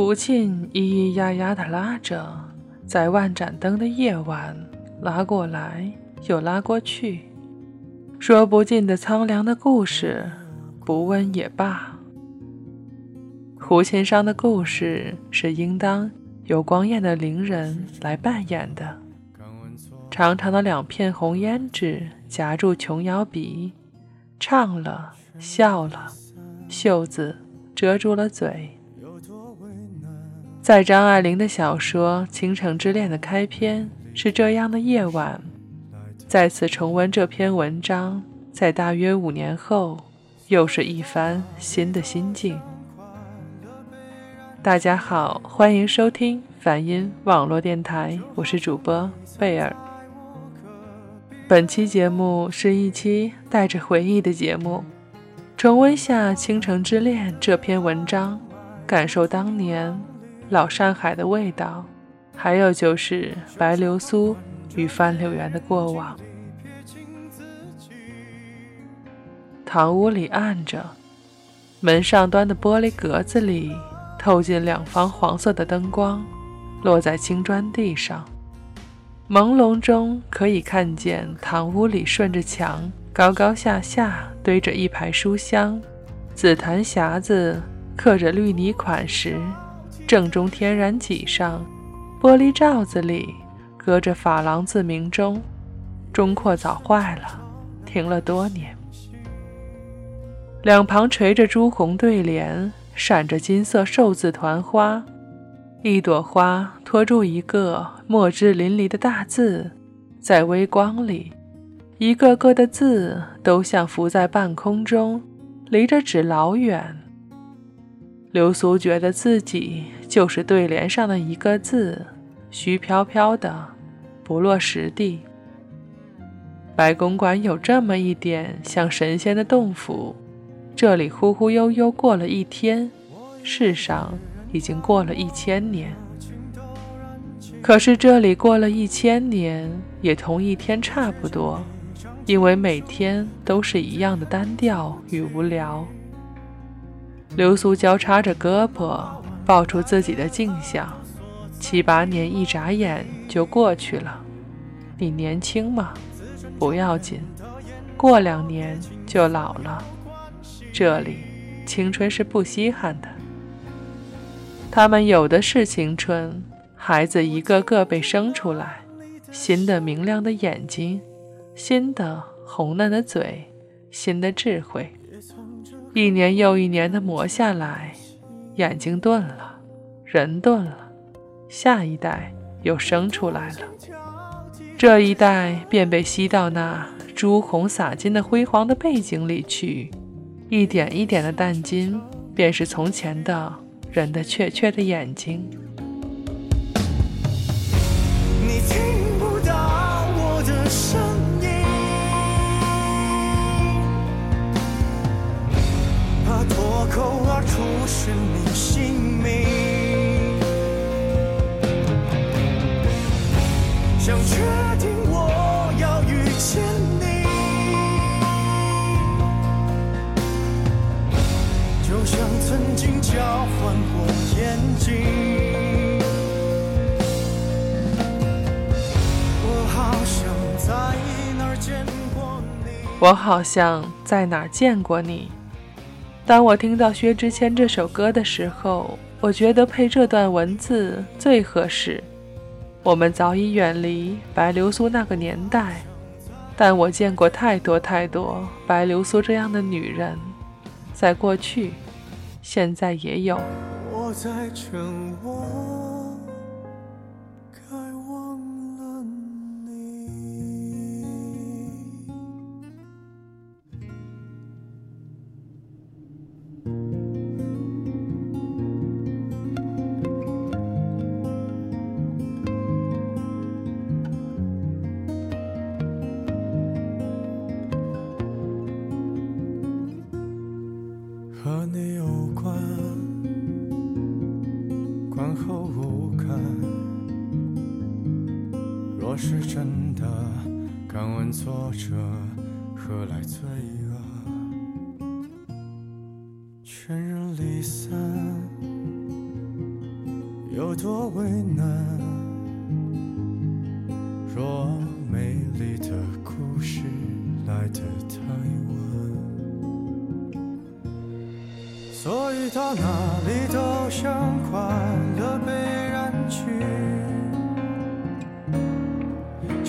胡琴咿咿呀呀地拉着，在万盏灯的夜晚，拉过来又拉过去，说不尽的苍凉的故事，不问也罢。胡琴上的故事是应当由光艳的伶人来扮演的。长长的两片红胭脂夹住琼瑶鼻，唱了笑了，袖子遮住了嘴。在张爱玲的小说《倾城之恋》的开篇是这样的夜晚，再次重温这篇文章，在大约五年后，又是一番新的心境。大家好，欢迎收听梵音网络电台，我是主播贝尔。本期节目是一期带着回忆的节目，重温下《倾城之恋》这篇文章，感受当年老上海的味道，还有就是白流苏与范柳原的过往。堂屋里暗着，门上端的玻璃格子里。透进两方黄色的灯光，落在青砖地上。朦胧中可以看见堂屋里顺着墙高高下下堆着一排书香，紫檀匣子刻着绿泥款石，正中天然脊上玻璃罩子里搁着珐琅字铭钟，钟廓早坏了，停了多年。两旁垂着朱红对联。闪着金色寿字团花，一朵花托住一个墨汁淋漓的大字，在微光里，一个个的字都像浮在半空中，离着纸老远。流苏觉得自己就是对联上的一个字，虚飘飘的，不落实地。白公馆有这么一点像神仙的洞府。这里忽忽悠悠过了一天，世上已经过了一千年。可是这里过了一千年，也同一天差不多，因为每天都是一样的单调与无聊。流苏交叉着胳膊，抱出自己的镜像，七八年一眨眼就过去了。你年轻吗？不要紧，过两年就老了。这里，青春是不稀罕的。他们有的是青春，孩子一个个被生出来，新的明亮的眼睛，新的红嫩的嘴，新的智慧，一年又一年的磨下来，眼睛钝了，人钝了，下一代又生出来了，这一代便被吸到那朱红洒金的辉煌的背景里去。一点一点的淡金，便是从前的人的确确的眼睛。我好像在哪儿见过你。当我听到薛之谦这首歌的时候，我觉得配这段文字最合适。我们早已远离白流苏那个年代，但我见过太多太多白流苏这样的女人，在过去。现在也有。我在沉者何来罪恶？全人离散，有多为难。若美丽的故事来得太晚，所以到哪里都像快乐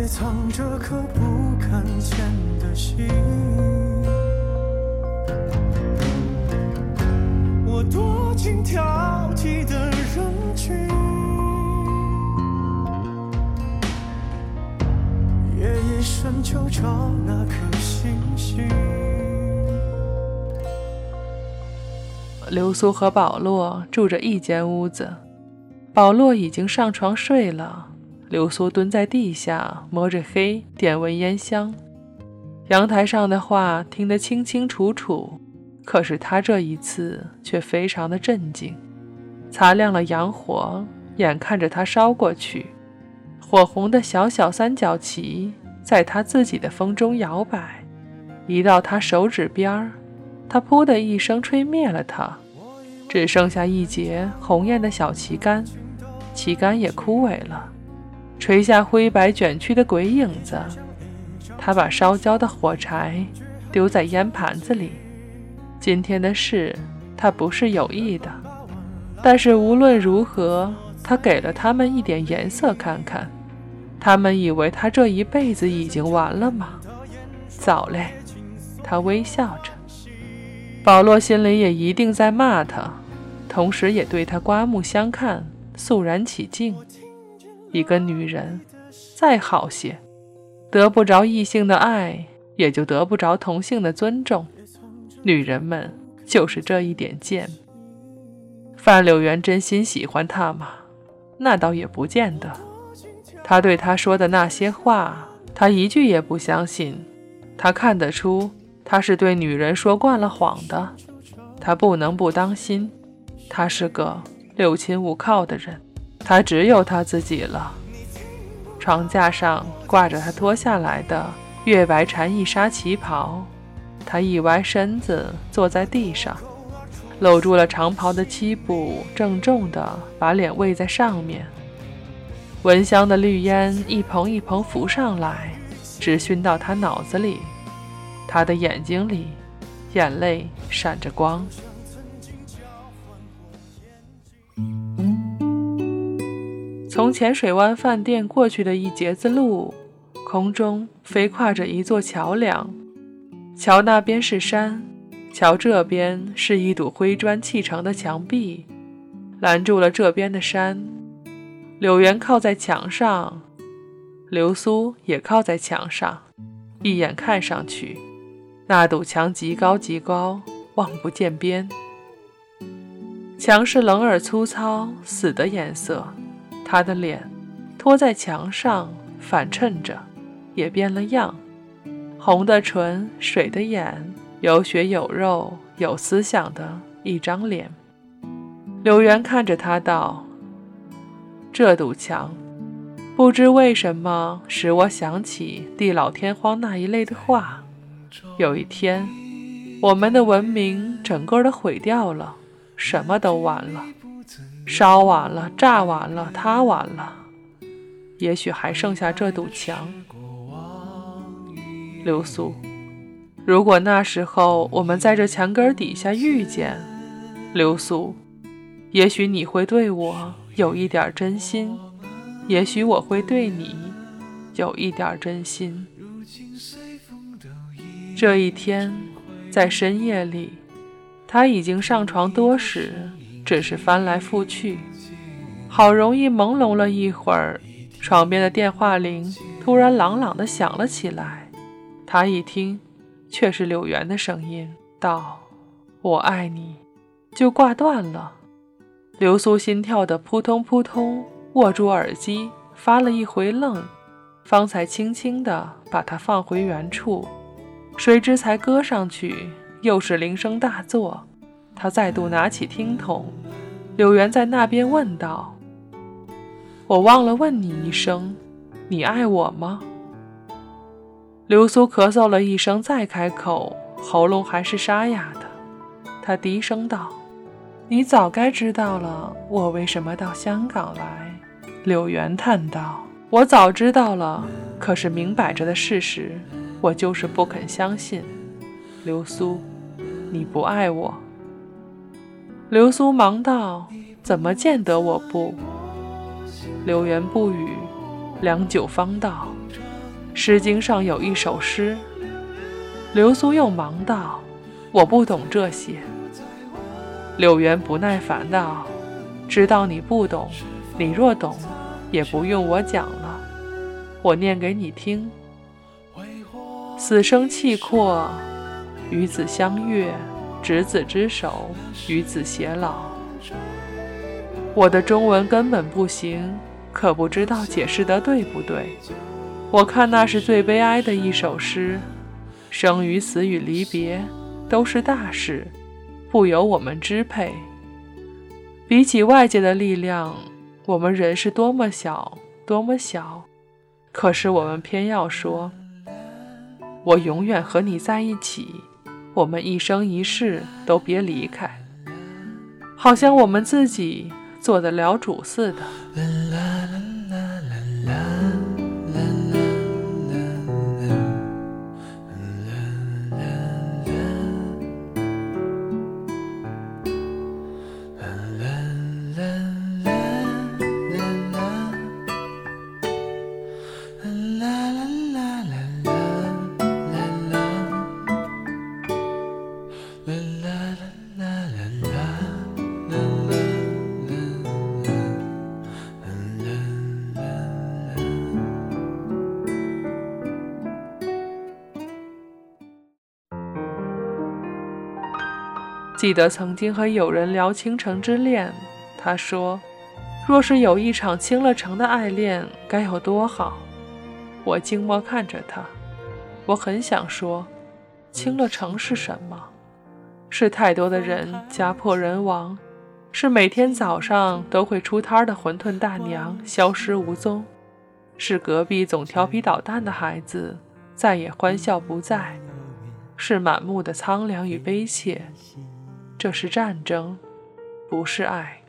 也藏着颗不敢见的心。我躲进挑剔的人群，夜夜深求找那颗星星。流苏和保罗住着一间屋子，保罗已经上床睡了，流苏蹲在地下摸着黑，点闻烟香。阳台上的话听得清清楚楚。可是他这一次却非常的镇静，擦亮了洋火，眼看着它烧过去，火红的小小三角旗在他自己的风中摇摆，一到他手指边儿，他噗的一声吹灭了它，只剩下一截红艳的小旗杆，旗杆也枯萎了，垂下灰白卷曲的鬼影子。他把烧焦的火柴丢在烟盘子里。今天的事，他不是有意的，但是无论如何，他给了他们一点颜色看看。他们以为他这一辈子已经完了吗？早嘞，他微笑着。保罗心里也一定在骂他，同时也对他刮目相看，肃然起敬。一个女人，再好些，得不着异性的爱，也就得不着同性的尊重。女人们就是这一点贱。范柳原真心喜欢她吗？那倒也不见得。他对她说的那些话，他一句也不相信。他看得出，他是对女人说惯了谎的。他不能不当心。他是个六亲无靠的人，他只有他自己了。床架上挂着他脱下来的月白蝉翼纱旗袍。他一歪身子，坐在地上，搂住了长袍的膝部，郑重地把脸偎在上面。闻香的绿烟一蓬一蓬浮上来，直熏到他脑子里。他的眼睛里，眼泪闪着光。从浅水湾饭店过去的一截子路，空中飞跨着一座桥梁。桥那边是山，桥这边是一堵灰砖砌成的墙壁，拦住了这边的山。柳原靠在墙上，流苏也靠在墙上，一眼看上去，那堵墙极高极高，望不见边。墙是冷而粗糙、死的颜色，他的脸托在墙上，反衬着，也变了样。红的唇，水的眼，有血有肉有思想的一张脸。柳原看着他道：“这堵墙，不知为什么使我想起地老天荒那一类的话。有一天，我们的文明整个的毁掉了，什么都完了，烧完了，炸完了，塌完了，也许还剩下这堵墙。”流苏，如果那时候我们在这墙根底下遇见，流苏，也许你会对我有一点真心，也许我会对你有一点真心。这一天，在深夜里，他已经上床多时，只是翻来覆去，好容易朦胧了一会儿，床边的电话铃突然朗朗地响了起来。他一听，却是柳原的声音，道：“我爱你。”就挂断了。流苏心跳的扑通扑通，握住耳机，发了一回愣，方才轻轻地把它放回原处。谁知才搁上去，又是铃声大作。他再度拿起听筒，柳原在那边问道：“我忘了问你一声，你爱我吗？”流苏咳嗽了一声，再开口，喉咙还是沙哑的。他低声道。你早该知道了，我为什么到香港来。”柳原叹道，“我早知道了，可是明摆着的事实，我就是不肯相信。”流苏，你不爱我。流苏忙道：“怎么见得我不？”柳原不语，良久方道：“《诗经》上有一首诗。”流苏又忙道：“我不懂这些。”柳原不耐烦道：“知道你不懂，你若懂，也不用我讲了。我念给你听：死生契阔，与子相悦；执子之手，与子偕老。我的中文根本不行，可不知道解释的对不对。我看那是最悲哀的一首诗，生与死与离别都是大事。”不由我们支配。比起外界的力量，我们人是多么小，多么小。可是我们偏要说：“我永远和你在一起，我们一生一世都别离开。”好像我们自己做得了主似的。记得曾经和友人聊倾城之恋，他说：“若是有一场倾了城的爱恋，该有多好。”我静默看着他，我很想说，倾了城是什么？是太多的人家破人亡，是每天早上都会出摊的馄饨大娘消失无踪，是隔壁总调皮捣蛋的孩子再也欢笑不在，是满目的苍凉与悲切。这是战争，不是爱。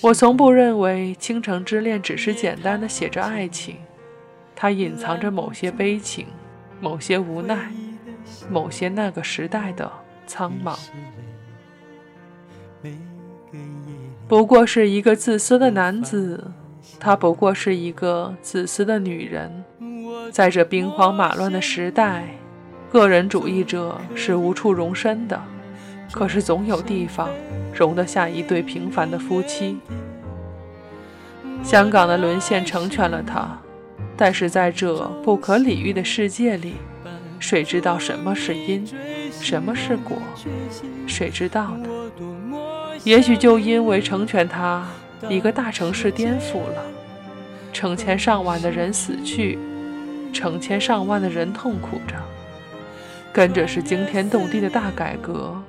我从不认为《倾城之恋》只是简单的写着爱情，它隐藏着某些悲情，某些无奈，某些那个时代的苍茫。不过是一个自私的男子，他不过是一个自私的女人。在这兵荒马乱的时代，个人主义者是无处容身的。可是总有地方容得下一对平凡的夫妻。香港的沦陷成全了他，但是在这不可理喻的世界里，谁知道什么是因，什么是果？谁知道呢？也许就因为成全他，一个大城市颠覆了，成千上万的人死去，成千上万的人痛苦着，跟着是惊天动地的大改革。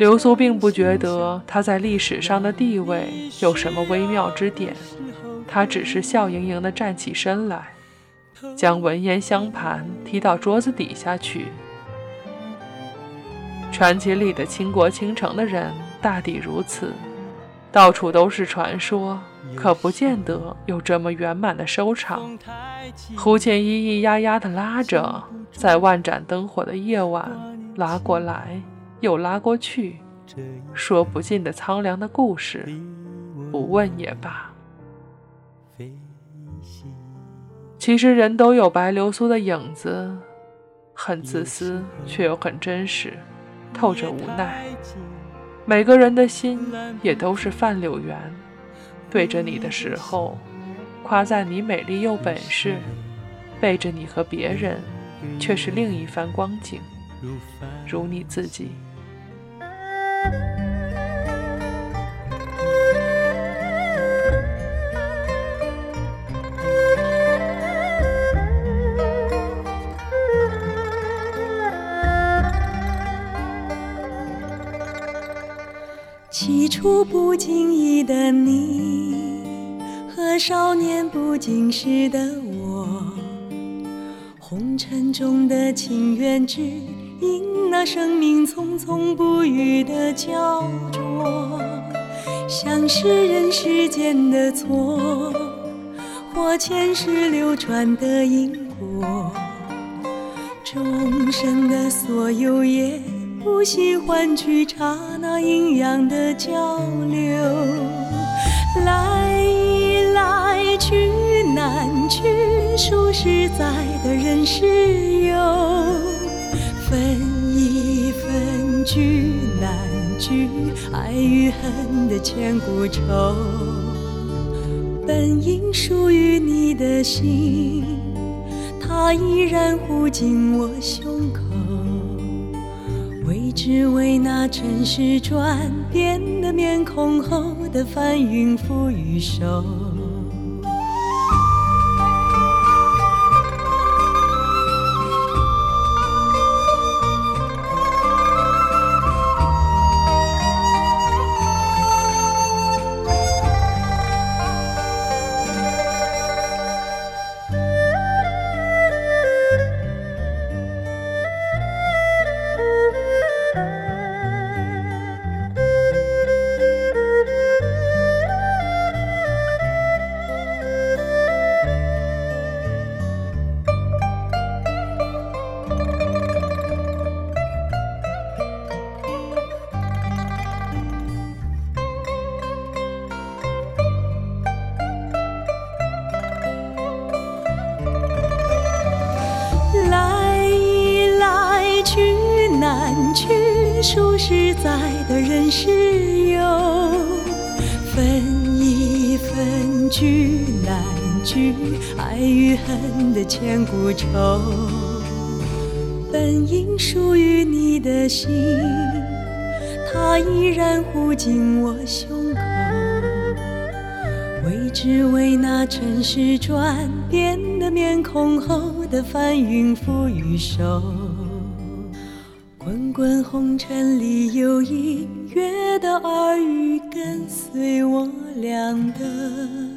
流苏并不觉得他在历史上的地位有什么微妙之点，他只是笑盈盈地站起身来，将文言香盘踢到桌子底下去。传奇里的倾国倾城的人大抵如此，到处都是传说，可不见得有这么圆满的收场。胡琴咿咿呀呀地拉着，在万盏灯火的夜晚拉过来。又拉过去，说不尽的苍凉的故事，不问也罢。其实人都有白流苏的影子，很自私，却又很真实，透着无奈。每个人的心也都是范柳原，对着你的时候，夸赞你美丽又本事；背着你和别人，却是另一番光景，如你自己。起初不经意的你，和少年不经事的我，红尘中的情缘只因那生命匆匆不语的焦灼，像是人世间的错，或前世流传的因果，终生的所有也。不喜欢去查那阴阳的交流，来来去难去，数十载的人世游，分一分聚难聚，爱与恨的千古愁，本应属于你的心，它依然护紧我胸口。只为那尘世转变的面孔后的翻云覆雨手。在的人是有，分一分聚难聚，爱与恨的千古愁，本应属于你的心，它依然护紧我胸口，为只为那尘世转变的面孔后的翻云覆雨手。滚滚红尘里，有隐约的耳语，跟随我俩的。